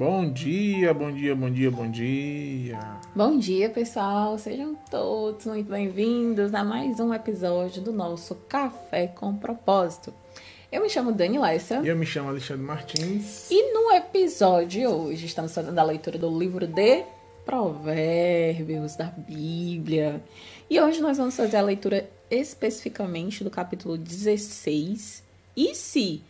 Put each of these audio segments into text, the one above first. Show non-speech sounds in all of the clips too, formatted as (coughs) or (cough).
Bom dia, bom dia, bom dia, bom dia. Bom dia, pessoal. Sejam todos muito bem-vindos a mais um episódio do nosso Café com Propósito. Eu me chamo Dani Lessa. E eu me chamo Alexandre Martins. E no episódio de hoje estamos fazendo a leitura do livro de Provérbios da Bíblia. E hoje nós vamos fazer a leitura especificamente do capítulo 16. E se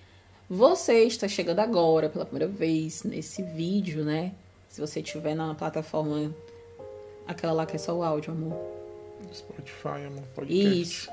você está chegando agora pela primeira vez nesse vídeo, né? Se você estiver na plataforma, aquela lá que é só o áudio, amor. Spotify, amor, podcast. Isso.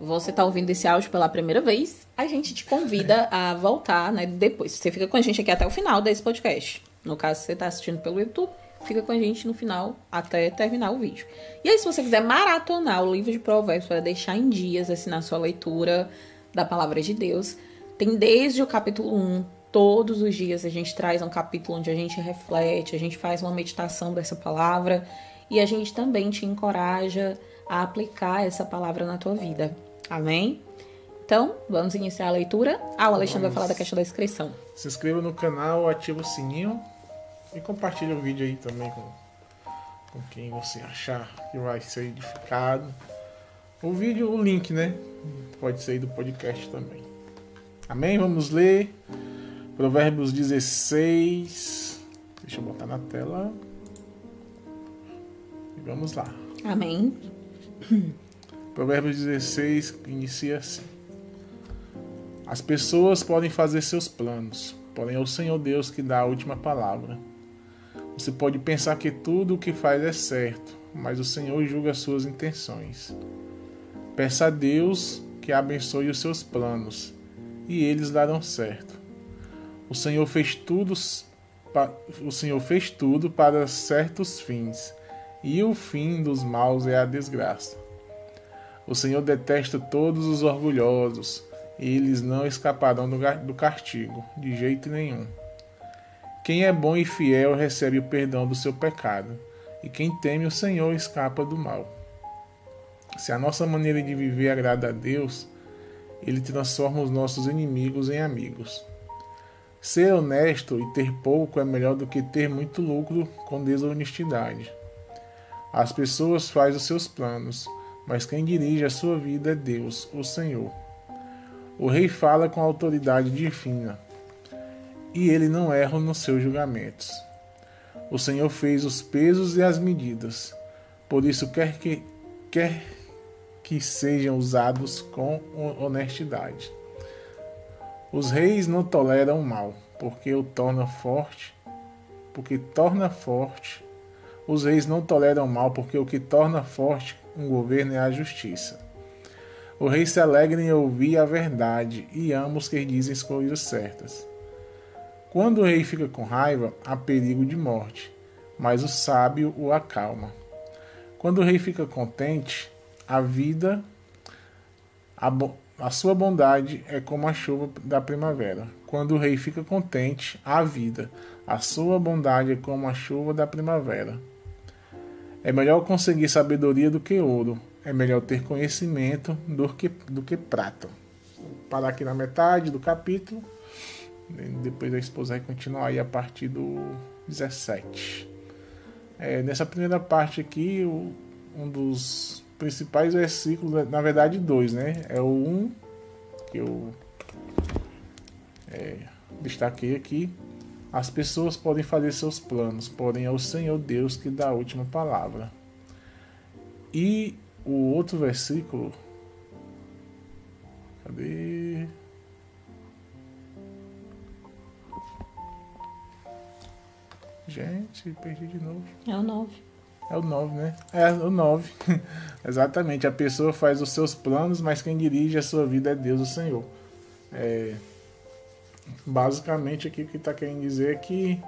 Você está ouvindo esse áudio pela primeira vez, a gente te convida a voltar, né? Depois. Você fica com a gente aqui até o final desse podcast. No caso, você está assistindo pelo YouTube, fica com a gente no final até terminar o vídeo. E aí, se você quiser maratonar o livro de Provérbios para deixar em dias, assim, na sua leitura da palavra de Deus, tem desde o capítulo 1, todos os dias a gente traz um capítulo onde a gente reflete, a gente faz uma meditação dessa palavra e a gente também te encoraja a aplicar essa palavra na tua vida. Amém? Então, vamos iniciar a leitura. Ah, o Alexandre vamos. vai falar da questão da inscrição. Se inscreva no canal, ativa o sininho e compartilha o vídeo aí também com, com quem você achar que vai ser edificado. O vídeo, o link, né? Pode ser do podcast também. Amém? Vamos ler Provérbios 16. Deixa eu botar na tela. E vamos lá. Amém. (clears throat) Provérbios 16 inicia assim: As pessoas podem fazer seus planos, porém é o Senhor Deus que dá a última palavra. Você pode pensar que tudo o que faz é certo, mas o Senhor julga as suas intenções. Peça a Deus que abençoe os seus planos e eles darão certo. O Senhor fez tudo, o Senhor fez tudo para certos fins, e o fim dos maus é a desgraça. O Senhor detesta todos os orgulhosos, e eles não escaparão do castigo, de jeito nenhum. Quem é bom e fiel recebe o perdão do seu pecado, e quem teme o Senhor escapa do mal. Se a nossa maneira de viver agrada a Deus, ele transforma os nossos inimigos em amigos. Ser honesto e ter pouco é melhor do que ter muito lucro com desonestidade. As pessoas fazem os seus planos, mas quem dirige a sua vida é Deus, o Senhor. O rei fala com autoridade divina, e ele não erra nos seus julgamentos. O Senhor fez os pesos e as medidas, por isso quer que quer que sejam usados com honestidade. Os reis não toleram o mal, porque o torna forte, porque torna forte. Os reis não toleram o mal, porque o que torna forte um governo é a justiça. O rei se alegra em ouvir a verdade e ama os que dizem as coisas certas. Quando o rei fica com raiva, há perigo de morte, mas o sábio o acalma. Quando o rei fica contente, a vida, a, a sua bondade é como a chuva da primavera. Quando o rei fica contente, a vida, a sua bondade é como a chuva da primavera. É melhor conseguir sabedoria do que ouro. É melhor ter conhecimento do que, do que prata. Parar aqui na metade do capítulo. Depois a esposa vai continuar aí a partir do 17. É, nessa primeira parte aqui, o, um dos principais versículos, na verdade dois, né? É o 1 um, que eu é, destaquei aqui. As pessoas podem fazer seus planos, porém é o Senhor Deus que dá a última palavra. E o outro versículo. Cadê? Gente, perdi de novo. É o 9. É o 9, né? É o 9. (laughs) Exatamente. A pessoa faz os seus planos, mas quem dirige a sua vida é Deus, o Senhor. É... Basicamente, aqui o que está querendo dizer é que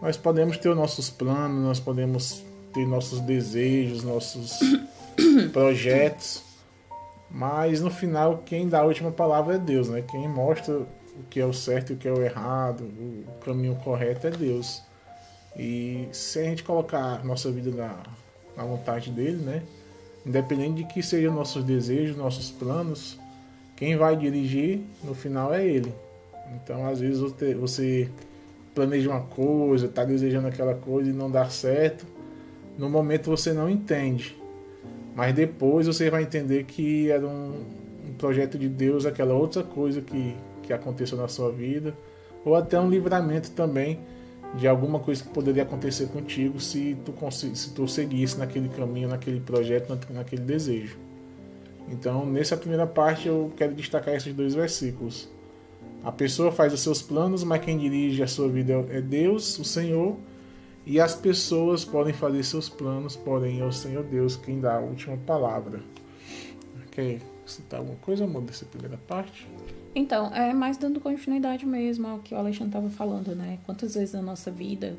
nós podemos ter os nossos planos, nós podemos ter nossos desejos, nossos (coughs) projetos, mas no final quem dá a última palavra é Deus, né? Quem mostra o que é o certo e o que é o errado, o caminho correto é Deus. E se a gente colocar nossa vida na, na vontade dele, né? Independente de que sejam nossos desejos, nossos planos, quem vai dirigir no final é ele. Então, às vezes você planeja uma coisa, está desejando aquela coisa e não dá certo. No momento você não entende, mas depois você vai entender que era um, um projeto de Deus, aquela outra coisa que, que aconteceu na sua vida, ou até um livramento também de alguma coisa que poderia acontecer contigo se tu, se tu seguisse naquele caminho, naquele projeto, naquele desejo. Então, nessa primeira parte, eu quero destacar esses dois versículos. A pessoa faz os seus planos, mas quem dirige a sua vida é Deus, o Senhor, e as pessoas podem fazer seus planos, porém é o Senhor Deus quem dá a última palavra. Quer citar alguma coisa, amor, dessa primeira parte? Então, é mais dando continuidade mesmo ao que o Alexandre estava falando, né? Quantas vezes na nossa vida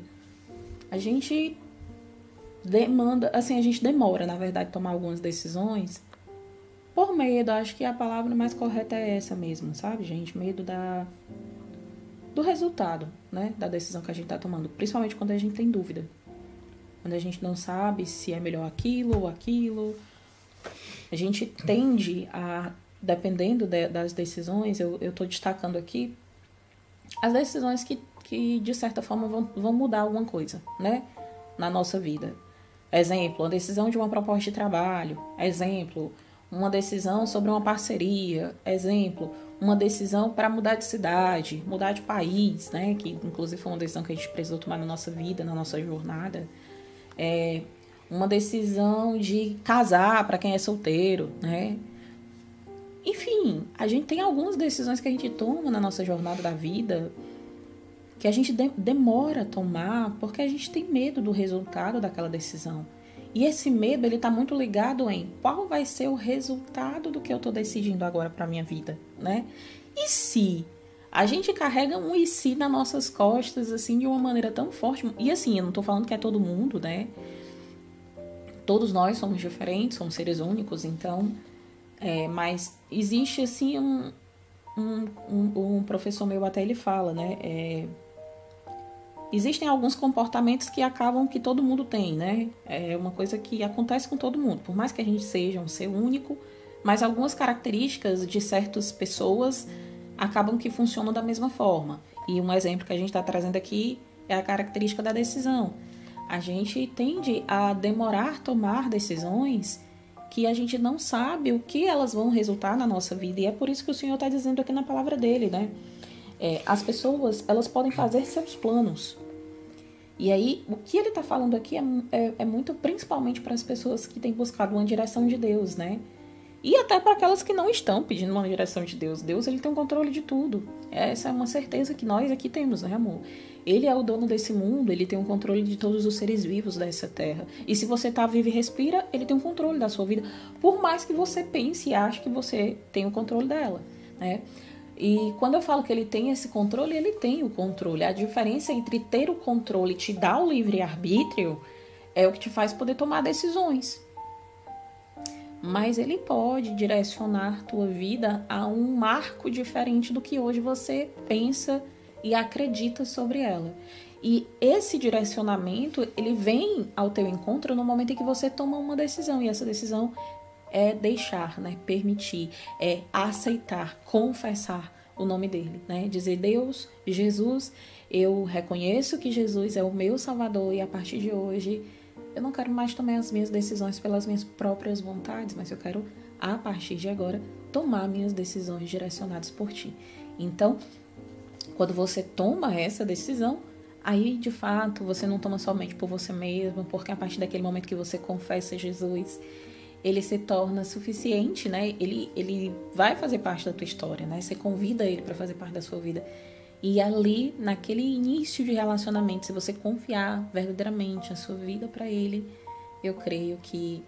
a gente demanda, assim, a gente demora, na verdade, tomar algumas decisões por medo. Acho que a palavra mais correta é essa mesmo, sabe, gente? Medo da do resultado, né, da decisão que a gente está tomando, principalmente quando a gente tem dúvida. Quando a gente não sabe se é melhor aquilo ou aquilo, a gente tende a dependendo de, das decisões, eu estou destacando aqui as decisões que, que de certa forma, vão, vão mudar alguma coisa, né? Na nossa vida. Exemplo, a decisão de uma proposta de trabalho. Exemplo, uma decisão sobre uma parceria. Exemplo, uma decisão para mudar de cidade, mudar de país, né? Que inclusive foi uma decisão que a gente precisou tomar na nossa vida, na nossa jornada. É uma decisão de casar para quem é solteiro, né? Enfim, a gente tem algumas decisões que a gente toma na nossa jornada da vida que a gente de demora a tomar porque a gente tem medo do resultado daquela decisão. E esse medo ele está muito ligado em qual vai ser o resultado do que eu estou decidindo agora para minha vida, né? E se a gente carrega um e se nas nossas costas assim de uma maneira tão forte e assim eu não estou falando que é todo mundo, né? Todos nós somos diferentes, somos seres únicos, então é, mas existe assim um, um, um, um, professor meu até ele fala, né? É, existem alguns comportamentos que acabam que todo mundo tem, né? É uma coisa que acontece com todo mundo, por mais que a gente seja um ser único, mas algumas características de certas pessoas acabam que funcionam da mesma forma. E um exemplo que a gente está trazendo aqui é a característica da decisão. A gente tende a demorar tomar decisões que a gente não sabe o que elas vão resultar na nossa vida. E é por isso que o Senhor está dizendo aqui na palavra dele, né? É, as pessoas, elas podem fazer seus planos. E aí, o que ele está falando aqui é, é, é muito principalmente para as pessoas que têm buscado uma direção de Deus, né? E até para aquelas que não estão pedindo uma direção de Deus. Deus, ele tem o um controle de tudo. Essa é uma certeza que nós aqui temos, né, amor? Ele é o dono desse mundo, ele tem o um controle de todos os seres vivos dessa terra. E se você está vivo e respira, ele tem o um controle da sua vida, por mais que você pense e ache que você tem o controle dela, né? E quando eu falo que ele tem esse controle, ele tem o controle. A diferença entre ter o controle e te dar o livre arbítrio é o que te faz poder tomar decisões. Mas ele pode direcionar tua vida a um marco diferente do que hoje você pensa e acredita sobre ela. E esse direcionamento, ele vem ao teu encontro no momento em que você toma uma decisão, e essa decisão é deixar, né, permitir, é aceitar, confessar o nome dele, né? Dizer Deus, Jesus, eu reconheço que Jesus é o meu Salvador e a partir de hoje eu não quero mais tomar as minhas decisões pelas minhas próprias vontades, mas eu quero a partir de agora tomar minhas decisões direcionadas por ti. Então, quando você toma essa decisão, aí de fato você não toma somente por você mesmo, porque a partir daquele momento que você confessa Jesus, ele se torna suficiente, né? Ele, ele vai fazer parte da tua história, né? Você convida ele para fazer parte da sua vida. E ali, naquele início de relacionamento, se você confiar verdadeiramente a sua vida para ele, eu creio que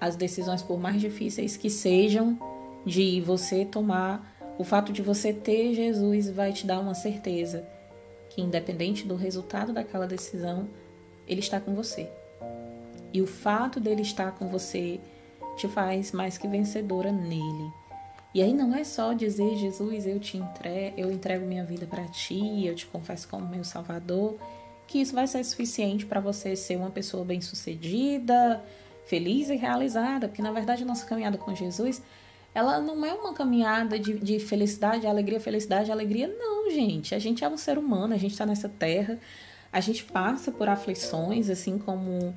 as decisões, por mais difíceis que sejam, de você tomar o fato de você ter Jesus vai te dar uma certeza que, independente do resultado daquela decisão, Ele está com você. E o fato dele estar com você te faz mais que vencedora nele. E aí não é só dizer, Jesus, eu te entrego, eu entrego minha vida para ti, eu te confesso como meu salvador, que isso vai ser suficiente para você ser uma pessoa bem-sucedida, feliz e realizada, porque na verdade a nossa caminhada com Jesus ela não é uma caminhada de, de felicidade, alegria, felicidade, alegria. Não, gente. A gente é um ser humano, a gente está nessa terra, a gente passa por aflições, assim como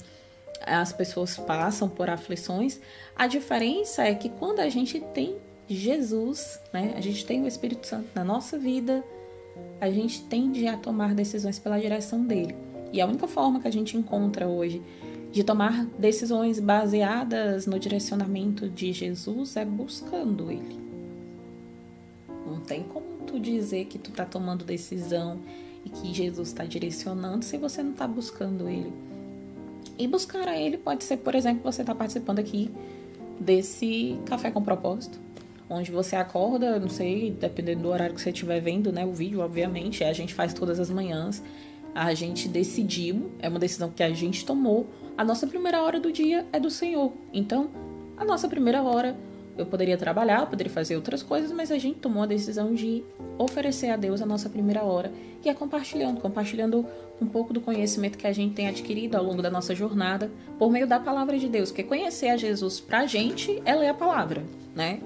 as pessoas passam por aflições. A diferença é que quando a gente tem Jesus, né, a gente tem o Espírito Santo na nossa vida, a gente tende a tomar decisões pela direção dele. E a única forma que a gente encontra hoje de tomar decisões baseadas no direcionamento de Jesus é buscando ele. Não tem como tu dizer que tu tá tomando decisão e que Jesus está direcionando se você não está buscando ele. E buscar a ele pode ser, por exemplo, você está participando aqui desse café com propósito, onde você acorda, não sei, dependendo do horário que você estiver vendo, né, o vídeo, obviamente, a gente faz todas as manhãs. A gente decidiu, é uma decisão que a gente tomou a nossa primeira hora do dia é do Senhor. Então, a nossa primeira hora, eu poderia trabalhar, poderia fazer outras coisas, mas a gente tomou a decisão de oferecer a Deus a nossa primeira hora e é compartilhando, compartilhando um pouco do conhecimento que a gente tem adquirido ao longo da nossa jornada por meio da palavra de Deus. Porque conhecer a Jesus pra gente é ler a palavra, né?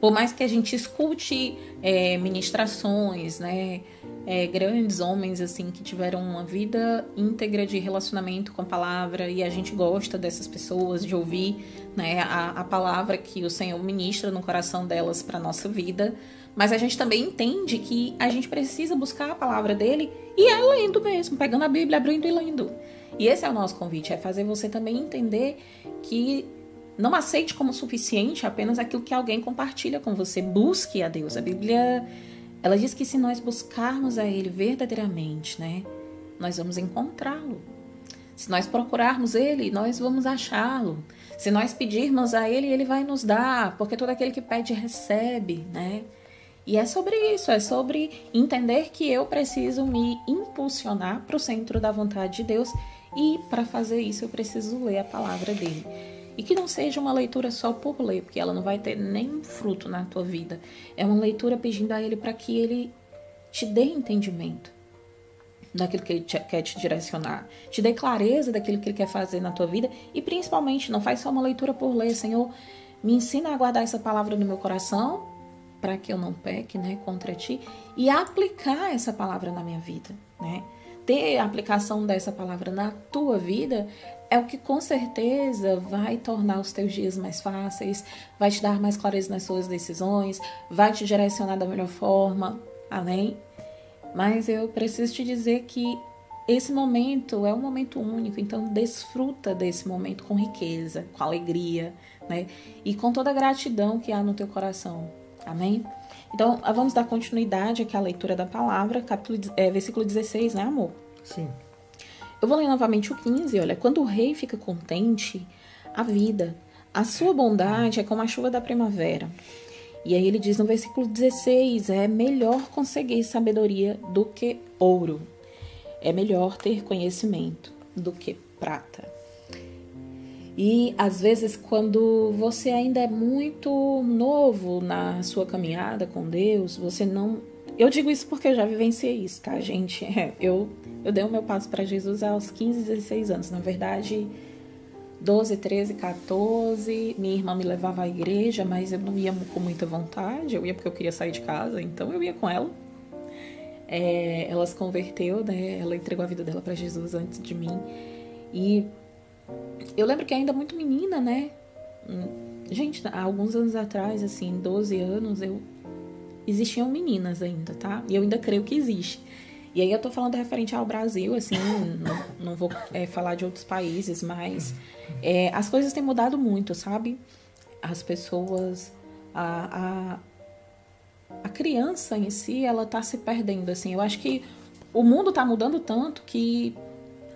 Por mais que a gente escute é, ministrações, né? É, grandes homens assim que tiveram uma vida íntegra de relacionamento com a palavra e a gente gosta dessas pessoas de ouvir né, a, a palavra que o Senhor ministra no coração delas para nossa vida. Mas a gente também entende que a gente precisa buscar a palavra dele e é lendo mesmo pegando a Bíblia abrindo e lendo. E esse é o nosso convite é fazer você também entender que não aceite como suficiente apenas aquilo que alguém compartilha com você. Busque a Deus. A Bíblia ela diz que se nós buscarmos a Ele verdadeiramente, né, nós vamos encontrá-lo. Se nós procurarmos Ele, nós vamos achá-lo. Se nós pedirmos a Ele, Ele vai nos dar, porque todo aquele que pede recebe, né? E é sobre isso, é sobre entender que eu preciso me impulsionar para o centro da vontade de Deus e para fazer isso eu preciso ler a palavra dele. E que não seja uma leitura só por ler, porque ela não vai ter nenhum fruto na tua vida. É uma leitura pedindo a Ele para que Ele te dê entendimento daquilo que Ele te, quer te direcionar, te dê clareza daquilo que Ele quer fazer na tua vida e principalmente não faz só uma leitura por ler, Senhor, me ensina a guardar essa palavra no meu coração para que eu não peque, né, contra ti e aplicar essa palavra na minha vida, né? Ter a aplicação dessa palavra na tua vida é o que com certeza vai tornar os teus dias mais fáceis, vai te dar mais clareza nas suas decisões, vai te direcionar da melhor forma, além. Mas eu preciso te dizer que esse momento é um momento único, então desfruta desse momento com riqueza, com alegria, né? E com toda a gratidão que há no teu coração. Amém? Então, vamos dar continuidade aqui à leitura da palavra, capítulo, é, versículo 16, né, amor? Sim. Eu vou ler novamente o 15, olha. Quando o rei fica contente, a vida, a sua bondade é como a chuva da primavera. E aí ele diz no versículo 16: é melhor conseguir sabedoria do que ouro, é melhor ter conhecimento do que prata. E às vezes, quando você ainda é muito novo na sua caminhada com Deus, você não eu digo isso porque eu já vivenciei isso, tá, gente? (laughs) É, eu, eu dei o meu passo para Jesus aos 15, 16 anos. Na verdade, 12, 13, 14. Minha irmã me levava à igreja, mas eu não ia com muita vontade. Eu ia porque eu queria sair de casa, então eu ia com ela. É, ela se converteu, né? Ela entregou a vida dela para Jesus antes de mim. E eu lembro que ainda muito menina, né? Hum, gente, há alguns anos atrás, assim, 12 anos, eu existiam meninas ainda, tá? E eu ainda creio que existe. E aí eu tô falando referente ao Brasil, assim, não, não vou é, falar de outros países, mas é, as coisas têm mudado muito, sabe? As pessoas, a, a, a criança em si, ela tá se perdendo, assim. Eu acho que o mundo tá mudando tanto que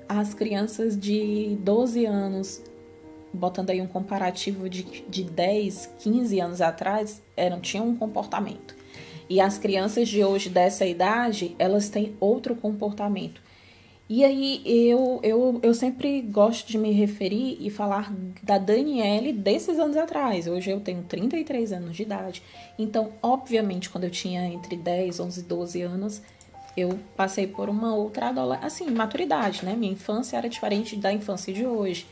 as crianças de 12 anos, botando aí um comparativo de, de 10, 15 anos atrás, eram, tinham um comportamento. E as crianças de hoje dessa idade, elas têm outro comportamento. E aí eu, eu, eu sempre gosto de me referir e falar da Daniele desses anos atrás. Hoje eu tenho 33 anos de idade. Então, obviamente, quando eu tinha entre 10, 11, 12 anos, eu passei por uma outra assim, maturidade, né? Minha infância era diferente da infância de hoje.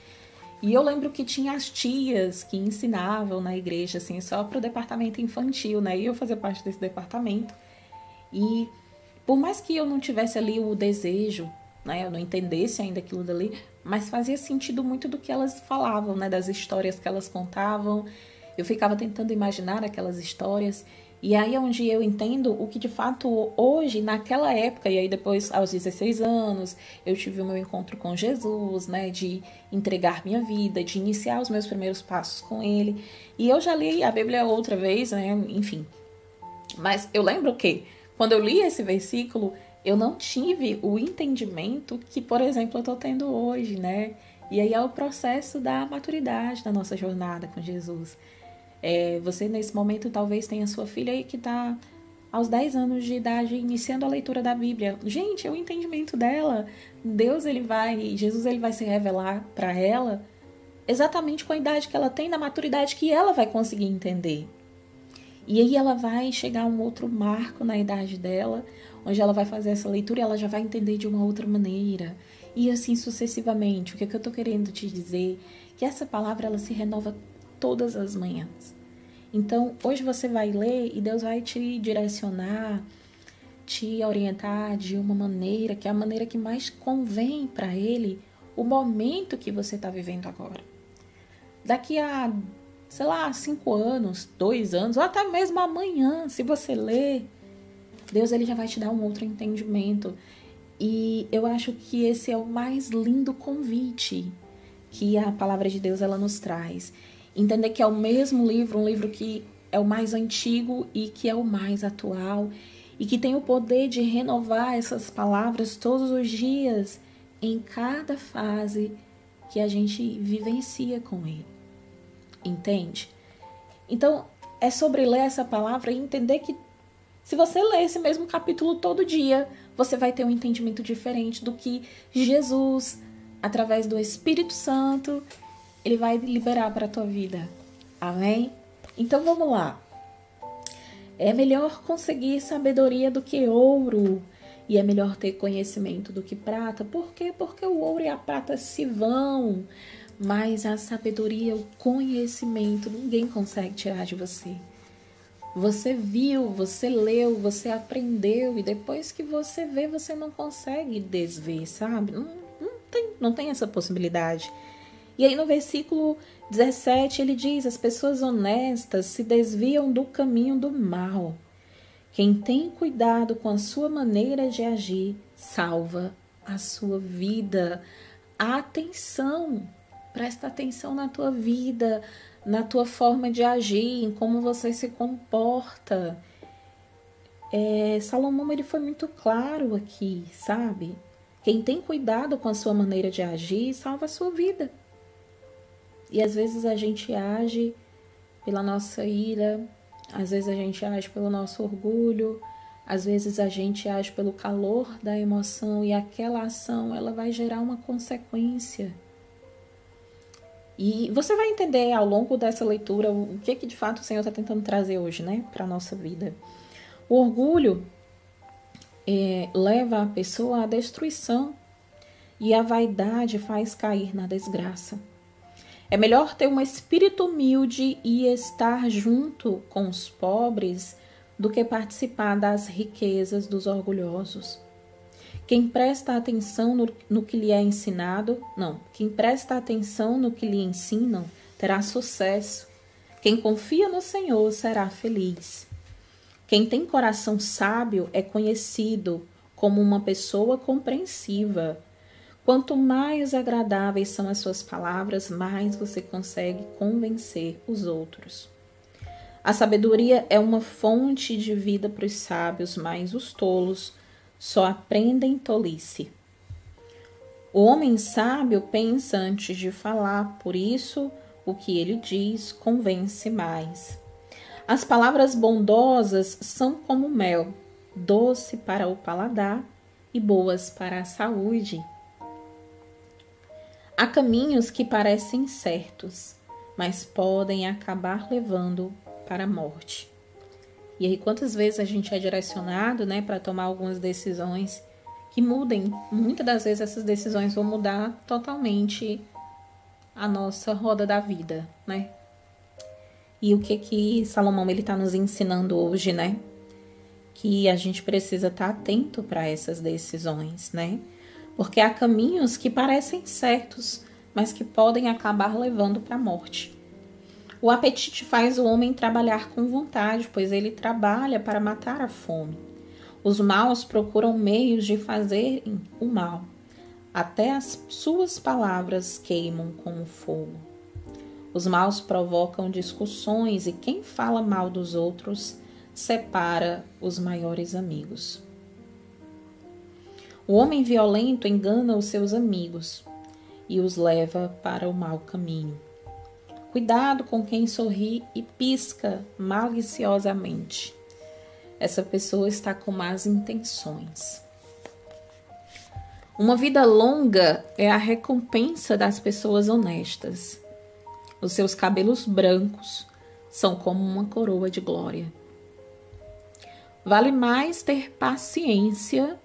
E eu lembro que tinha as tias que ensinavam na igreja, assim, só para o departamento infantil, né? E eu fazia parte desse departamento. E por mais que eu não tivesse ali o desejo, né? Eu não entendesse ainda aquilo dali, mas fazia sentido muito do que elas falavam, né? Das histórias que elas contavam. Eu ficava tentando imaginar aquelas histórias. E aí é onde eu entendo o que de fato hoje, naquela época, e aí depois aos 16 anos, eu tive o meu encontro com Jesus, né, de entregar minha vida, de iniciar os meus primeiros passos com ele. E eu já li a Bíblia outra vez, né, enfim. Mas eu lembro que quando eu li esse versículo, eu não tive o entendimento que, por exemplo, eu estou tendo hoje, né? E aí é o processo da maturidade da nossa jornada com Jesus. É, você, nesse momento, talvez tenha sua filha aí que está aos 10 anos de idade iniciando a leitura da Bíblia. Gente, é o entendimento dela. Deus, ele vai, Jesus, ele vai se revelar para ela exatamente com a idade que ela tem, na maturidade que ela vai conseguir entender. E aí ela vai chegar a um outro marco na idade dela, onde ela vai fazer essa leitura e ela já vai entender de uma outra maneira. E assim sucessivamente. O que, é que eu estou querendo te dizer? Que essa palavra ela se renova todas as manhãs. Então, hoje você vai ler e Deus vai te direcionar, te orientar de uma maneira que é a maneira que mais convém para Ele o momento que você está vivendo agora. Daqui a, sei lá, cinco anos, dois anos, ou até mesmo amanhã, se você ler, Deus ele já vai te dar um outro entendimento. E eu acho que esse é o mais lindo convite que a palavra de Deus ela nos traz. Entender que é o mesmo livro, um livro que é o mais antigo e que é o mais atual e que tem o poder de renovar essas palavras todos os dias em cada fase que a gente vivencia com ele. Entende? Então, é sobre ler essa palavra e entender que se você ler esse mesmo capítulo todo dia, você vai ter um entendimento diferente do que Jesus, através do Espírito Santo, ele vai liberar para a tua vida. Amém? Então vamos lá. É melhor conseguir sabedoria do que ouro, e é melhor ter conhecimento do que prata. Por quê? Porque o ouro e a prata se vão, mas a sabedoria, o conhecimento, ninguém consegue tirar de você. Você viu, você leu, você aprendeu e depois que você vê, você não consegue desver, sabe? Não, não, tem, não tem essa possibilidade. E aí no versículo 17 ele diz: As pessoas honestas se desviam do caminho do mal. Quem tem cuidado com a sua maneira de agir salva a sua vida. Atenção! Presta atenção na tua vida, na tua forma de agir, em como você se comporta. É, Salomão ele foi muito claro aqui, sabe? Quem tem cuidado com a sua maneira de agir salva a sua vida. E às vezes a gente age pela nossa ira, às vezes a gente age pelo nosso orgulho, às vezes a gente age pelo calor da emoção e aquela ação ela vai gerar uma consequência. E você vai entender ao longo dessa leitura o que, que de fato o Senhor está tentando trazer hoje, né, para a nossa vida. O orgulho é, leva a pessoa à destruição e a vaidade faz cair na desgraça. É melhor ter um espírito humilde e estar junto com os pobres do que participar das riquezas dos orgulhosos. Quem presta atenção no, no, que lhe é ensinado, não, quem presta atenção no que lhe ensinam terá sucesso. Quem confia no Senhor será feliz. Quem tem coração sábio é conhecido como uma pessoa compreensiva. Quanto mais agradáveis são as suas palavras, mais você consegue convencer os outros. A sabedoria é uma fonte de vida para os sábios, mas os tolos só aprendem tolice. O homem sábio pensa antes de falar, por isso o que ele diz convence mais. As palavras bondosas são como mel, doce para o paladar e boas para a saúde. Há caminhos que parecem certos, mas podem acabar levando para a morte. E aí, quantas vezes a gente é direcionado né, para tomar algumas decisões que mudem? Muitas das vezes essas decisões vão mudar totalmente a nossa roda da vida, né? E o que que Salomão ele está nos ensinando hoje, né? Que a gente precisa estar tá atento para essas decisões, né? Porque há caminhos que parecem certos, mas que podem acabar levando para a morte. O apetite faz o homem trabalhar com vontade, pois ele trabalha para matar a fome. Os maus procuram meios de fazerem o mal. Até as suas palavras queimam como fogo. Os maus provocam discussões e quem fala mal dos outros separa os maiores amigos. O homem violento engana os seus amigos e os leva para o mau caminho. Cuidado com quem sorri e pisca maliciosamente. Essa pessoa está com más intenções. Uma vida longa é a recompensa das pessoas honestas. Os seus cabelos brancos são como uma coroa de glória. Vale mais ter paciência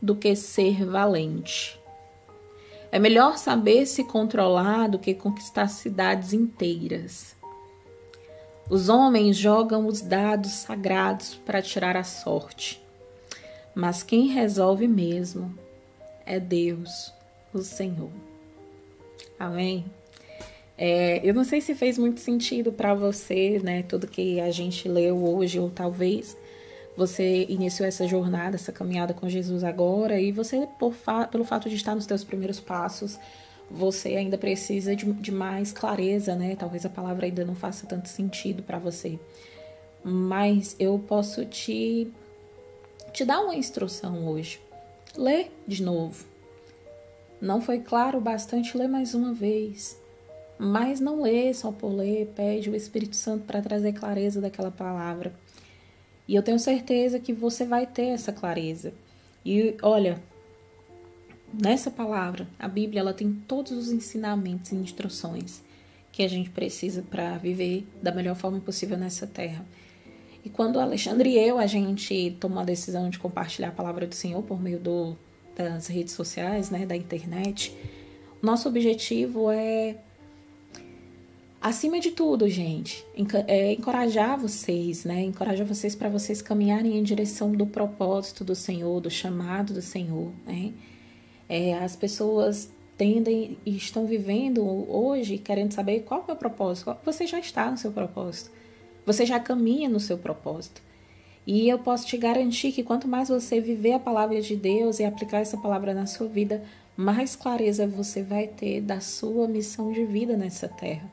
do que ser valente. É melhor saber se controlar do que conquistar cidades inteiras. Os homens jogam os dados sagrados para tirar a sorte, mas quem resolve mesmo é Deus, o Senhor. Amém? É, eu não sei se fez muito sentido para você, né? Tudo que a gente leu hoje, ou talvez você iniciou essa jornada, essa caminhada com Jesus agora, e você, fa pelo fato de estar nos seus primeiros passos, você ainda precisa de, de mais clareza, né? Talvez a palavra ainda não faça tanto sentido para você. Mas eu posso te, te dar uma instrução hoje. Lê de novo. Não foi claro o bastante, lê mais uma vez. Mas não lê só por ler, pede o Espírito Santo para trazer clareza daquela palavra. E eu tenho certeza que você vai ter essa clareza. E olha, nessa palavra, a Bíblia ela tem todos os ensinamentos e instruções que a gente precisa para viver da melhor forma possível nessa terra. E quando o Alexandre e eu, a gente tomou a decisão de compartilhar a palavra do Senhor por meio do, das redes sociais, né, da internet, nosso objetivo é, acima de tudo, gente, é encorajar vocês, né, encorajar vocês para vocês caminharem em direção do propósito do Senhor, do chamado do Senhor, né. É, as pessoas tendem e estão vivendo hoje querendo saber qual é o meu propósito. Você já está no seu propósito. Você já caminha no seu propósito. E eu posso te garantir que quanto mais você viver a palavra de Deus e aplicar essa palavra na sua vida, mais clareza você vai ter da sua missão de vida nessa terra,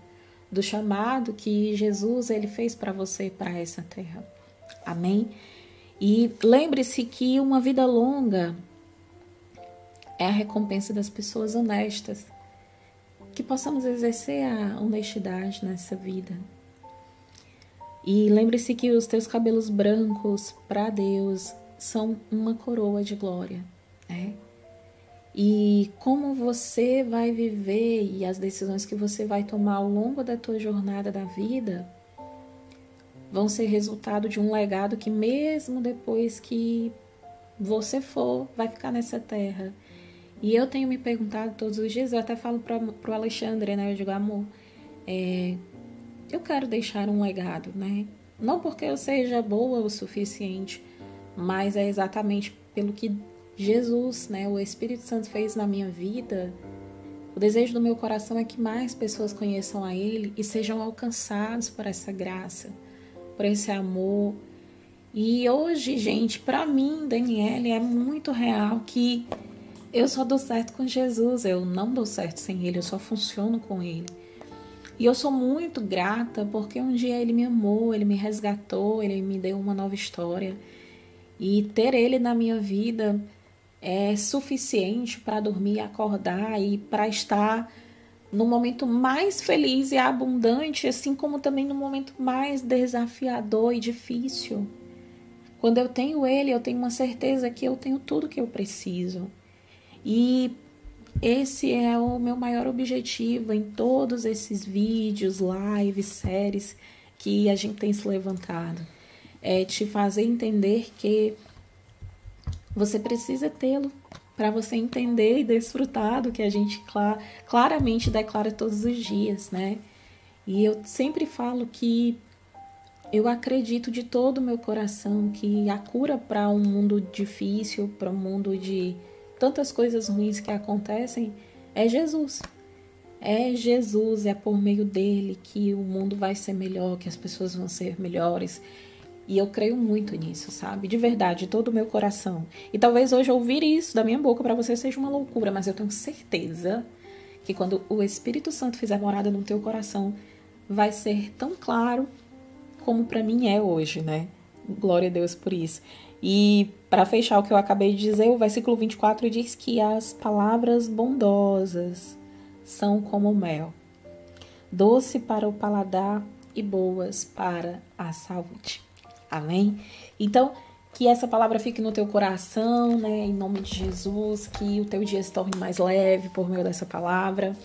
do chamado que Jesus ele fez para você para essa terra. Amém? E lembre-se que uma vida longa é a recompensa das pessoas honestas. Que possamos exercer a honestidade nessa vida, e lembre-se que os teus cabelos brancos para Deus são uma coroa de glória, né? E como você vai viver e as decisões que você vai tomar ao longo da tua jornada da vida vão ser resultado de um legado que mesmo depois que você for, vai ficar nessa terra. E eu tenho me perguntado todos os dias, eu até falo para o Alexandre, né? Eu digo, amor, é, eu quero deixar um legado, né? Não porque eu seja boa o suficiente, mas é exatamente pelo que Jesus, né, o Espírito Santo fez na minha vida. O desejo do meu coração é que mais pessoas conheçam a Ele e sejam alcançados por essa graça, por esse amor. E hoje, gente, para mim, Daniele, é muito real que eu só dou certo com Jesus, eu não dou certo sem Ele, eu só funciono com Ele. E eu sou muito grata porque um dia ele me amou, ele me resgatou, ele me deu uma nova história. E ter ele na minha vida é suficiente para dormir, acordar e para estar no momento mais feliz e abundante, assim como também no momento mais desafiador e difícil. Quando eu tenho ele, eu tenho uma certeza que eu tenho tudo que eu preciso. E esse é o meu maior objetivo em todos esses vídeos, lives, séries que a gente tem se levantado. É te fazer entender que você precisa tê-lo, para você entender e desfrutar do que a gente clar, claramente declara todos os dias, né? E eu sempre falo que eu acredito de todo o meu coração que a cura para um mundo difícil, para um mundo de tantas coisas ruins que acontecem, é Jesus. É Jesus, é por meio dele que o mundo vai ser melhor, que as pessoas vão ser melhores. E eu creio muito nisso, sabe? De verdade, de todo o meu coração. E talvez hoje ouvir isso da minha boca para você seja uma loucura, mas eu tenho certeza que quando o Espírito Santo fizer morada no teu coração, vai ser tão claro como para mim é hoje, né? Glória a Deus por isso. E para fechar o que eu acabei de dizer, o versículo 24 diz que as palavras bondosas são como mel, doce para o paladar e boas para a saúde. Amém? Então, que essa palavra fique no teu coração, né? Em nome de Jesus, que o teu dia se torne mais leve por meio dessa palavra.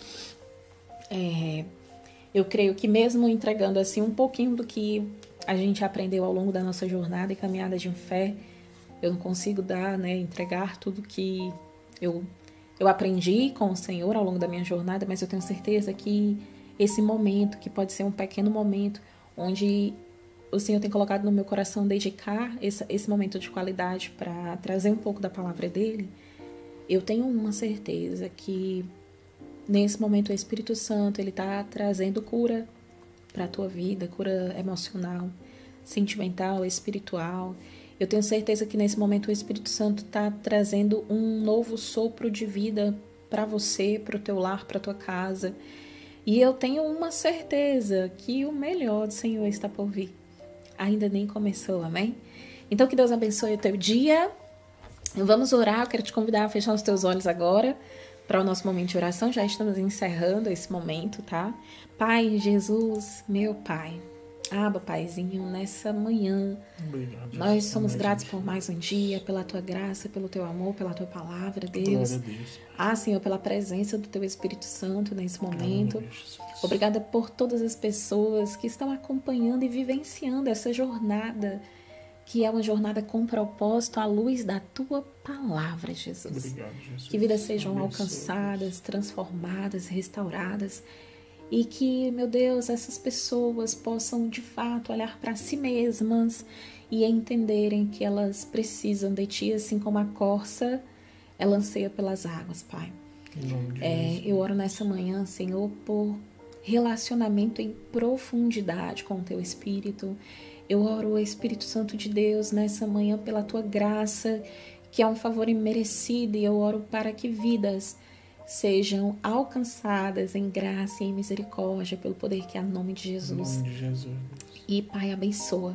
É, eu creio que mesmo entregando assim um pouquinho do que a gente aprendeu ao longo da nossa jornada e caminhada de fé, eu não consigo dar, né, entregar tudo que eu eu aprendi com o Senhor ao longo da minha jornada, mas eu tenho certeza que esse momento, que pode ser um pequeno momento, onde o Senhor tem colocado no meu coração dedicar esse, esse momento de qualidade para trazer um pouco da palavra dele, eu tenho uma certeza que nesse momento o Espírito Santo ele está trazendo cura para a tua vida, cura emocional, sentimental, espiritual. Eu tenho certeza que nesse momento o Espírito Santo está trazendo um novo sopro de vida para você, para o teu lar, para tua casa. E eu tenho uma certeza que o melhor do Senhor está por vir ainda nem começou, amém? Então que Deus abençoe o teu dia. Vamos orar, eu quero te convidar a fechar os teus olhos agora para o nosso momento de oração. Já estamos encerrando esse momento, tá? Pai Jesus, meu Pai. Aba, Paizinho, nessa manhã. Obrigado, nós somos gratos por mais um dia, pela tua graça, pelo teu amor, pela tua palavra, Deus. Deus. Ah, Senhor, pela presença do teu Espírito Santo nesse momento. Obrigada por todas as pessoas que estão acompanhando e vivenciando essa jornada, que é uma jornada com propósito à luz da tua palavra, Jesus. Obrigado, Jesus. Que vidas sejam alcançadas, transformadas, restauradas e que, meu Deus, essas pessoas possam de fato olhar para si mesmas e entenderem que elas precisam de Ti, assim como a corça ela anseia pelas águas, Pai. É, eu oro nessa manhã, Senhor, por relacionamento em profundidade com o Teu Espírito. Eu oro, Espírito Santo de Deus, nessa manhã pela Tua graça, que é um favor imerecido, e eu oro para que vidas sejam alcançadas em graça e em misericórdia pelo poder que é o nome de Jesus. Nome de Jesus. E Pai, abençoa.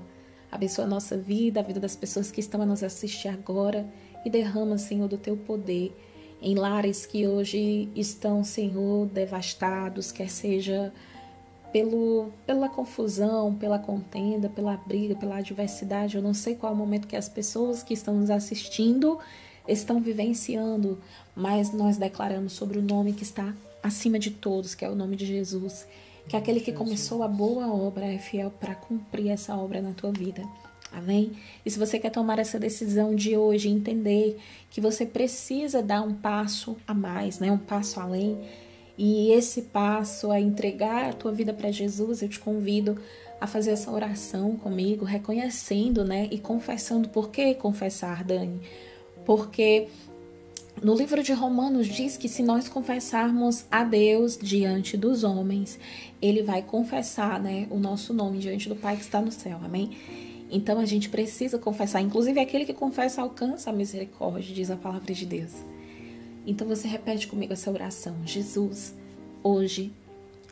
Abençoa a nossa vida, a vida das pessoas que estão a nos assistir agora e derrama, Senhor, do teu poder em lares que hoje estão, Senhor, devastados, quer seja pelo, pela confusão, pela contenda, pela briga, pela adversidade. Eu não sei qual é o momento que as pessoas que estão nos assistindo estão vivenciando, mas nós declaramos sobre o nome que está acima de todos, que é o nome de Jesus, que é aquele que começou a boa obra é fiel para cumprir essa obra na tua vida. Amém? E se você quer tomar essa decisão de hoje, entender que você precisa dar um passo a mais, né? um passo além, e esse passo é entregar a tua vida para Jesus, eu te convido a fazer essa oração comigo, reconhecendo, né, e confessando. Por que confessar, Dani? Porque no livro de Romanos diz que se nós confessarmos a Deus diante dos homens, ele vai confessar, né, o nosso nome diante do Pai que está no céu. Amém? Então a gente precisa confessar, inclusive aquele que confessa alcança a misericórdia, diz a palavra de Deus. Então você repete comigo essa oração: Jesus, hoje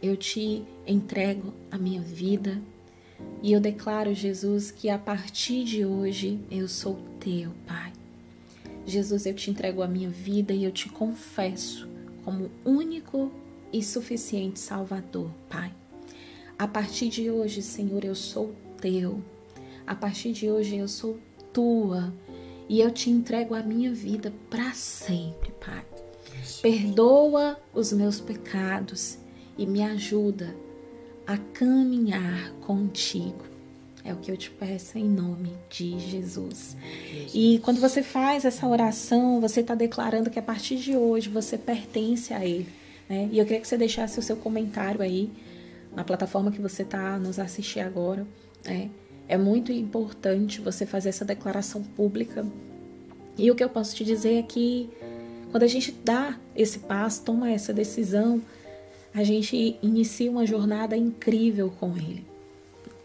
eu te entrego a minha vida e eu declaro, Jesus, que a partir de hoje eu sou teu, Pai. Jesus, eu te entrego a minha vida e eu te confesso como único e suficiente Salvador, Pai. A partir de hoje, Senhor, eu sou teu. A partir de hoje eu sou tua e eu te entrego a minha vida para sempre, Pai. Perdoa os meus pecados e me ajuda a caminhar contigo. É o que eu te peço em nome de Jesus. Jesus. E quando você faz essa oração, você está declarando que a partir de hoje você pertence a Ele. Né? E eu queria que você deixasse o seu comentário aí na plataforma que você está nos assistir agora. Né? É muito importante você fazer essa declaração pública. E o que eu posso te dizer é que quando a gente dá esse passo, toma essa decisão, a gente inicia uma jornada incrível com Ele.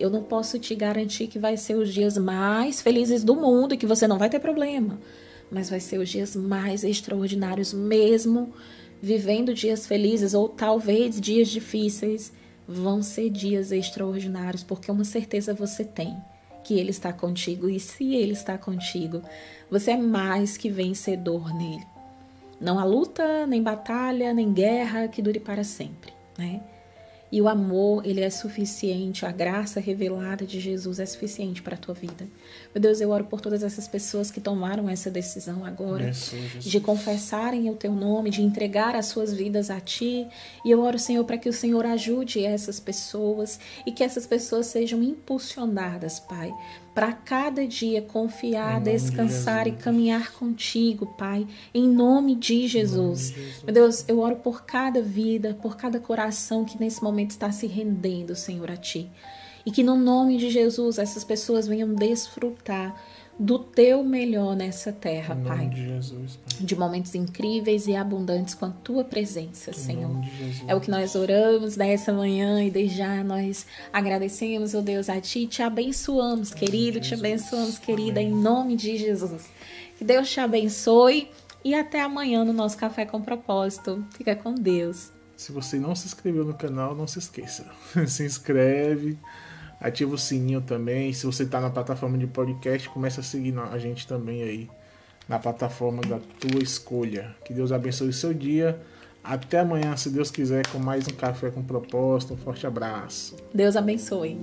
Eu não posso te garantir que vai ser os dias mais felizes do mundo e que você não vai ter problema, mas vai ser os dias mais extraordinários mesmo vivendo dias felizes ou talvez dias difíceis, vão ser dias extraordinários, porque uma certeza você tem que ele está contigo e se ele está contigo, você é mais que vencedor nele. Não há luta, nem batalha, nem guerra que dure para sempre, né? E o amor, ele é suficiente, a graça revelada de Jesus é suficiente para a tua vida. Meu Deus, eu oro por todas essas pessoas que tomaram essa decisão agora Jesus. de confessarem o teu nome, de entregar as suas vidas a ti. E eu oro, Senhor, para que o Senhor ajude essas pessoas e que essas pessoas sejam impulsionadas, Pai, para cada dia confiar, descansar de e caminhar contigo, Pai, em nome de Jesus. de Jesus. Meu Deus, eu oro por cada vida, por cada coração que nesse momento está se rendendo, Senhor, a Ti. E que no nome de Jesus essas pessoas venham desfrutar do teu melhor nessa terra, em Pai. De, Jesus, Pai. de momentos incríveis e abundantes com a tua presença, em Senhor. É o que nós oramos nessa manhã e desde já nós agradecemos, oh Deus, a ti, te abençoamos, querido, te abençoamos, querida, Amém. em nome de Jesus. Que Deus te abençoe e até amanhã no nosso Café com Propósito. Fica com Deus. Se você não se inscreveu no canal, não se esqueça. (laughs) se inscreve Ativa o sininho também. Se você está na plataforma de podcast, começa a seguir a gente também aí na plataforma da tua escolha. Que Deus abençoe o seu dia. Até amanhã, se Deus quiser, com mais um café com propósito. Um forte abraço. Deus abençoe.